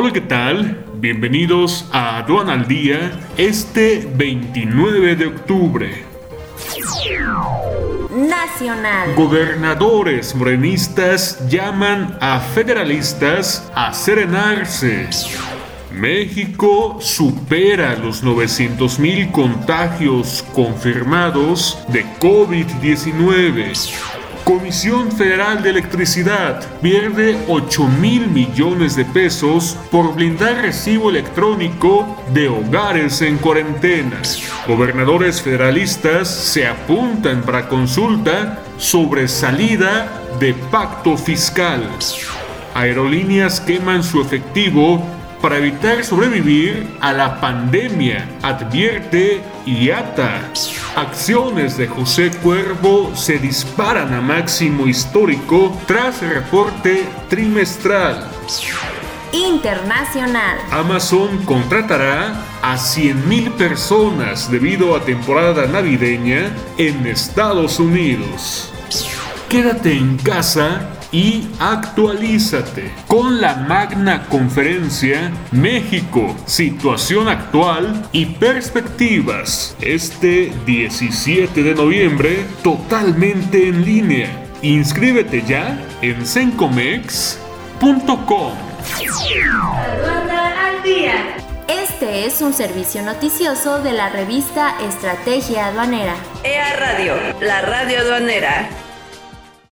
Hola, ¿qué tal? Bienvenidos a Aduan al Día este 29 de octubre. Nacional. Gobernadores morenistas llaman a federalistas a serenarse. México supera los 900.000 contagios confirmados de COVID-19. Comisión Federal de Electricidad pierde 8 mil millones de pesos por blindar recibo electrónico de hogares en cuarentena. Gobernadores federalistas se apuntan para consulta sobre salida de pacto fiscal. Aerolíneas queman su efectivo para evitar sobrevivir a la pandemia, advierte IATA. Acciones de José Cuervo se disparan a máximo histórico tras reporte trimestral. Internacional. Amazon contratará a 100.000 personas debido a temporada navideña en Estados Unidos. Quédate en casa y actualízate con la magna conferencia México, situación actual y perspectivas. Este 17 de noviembre, totalmente en línea. Inscríbete ya en sencomex.com. Este es un servicio noticioso de la revista Estrategia Aduanera. EA Radio, la radio aduanera.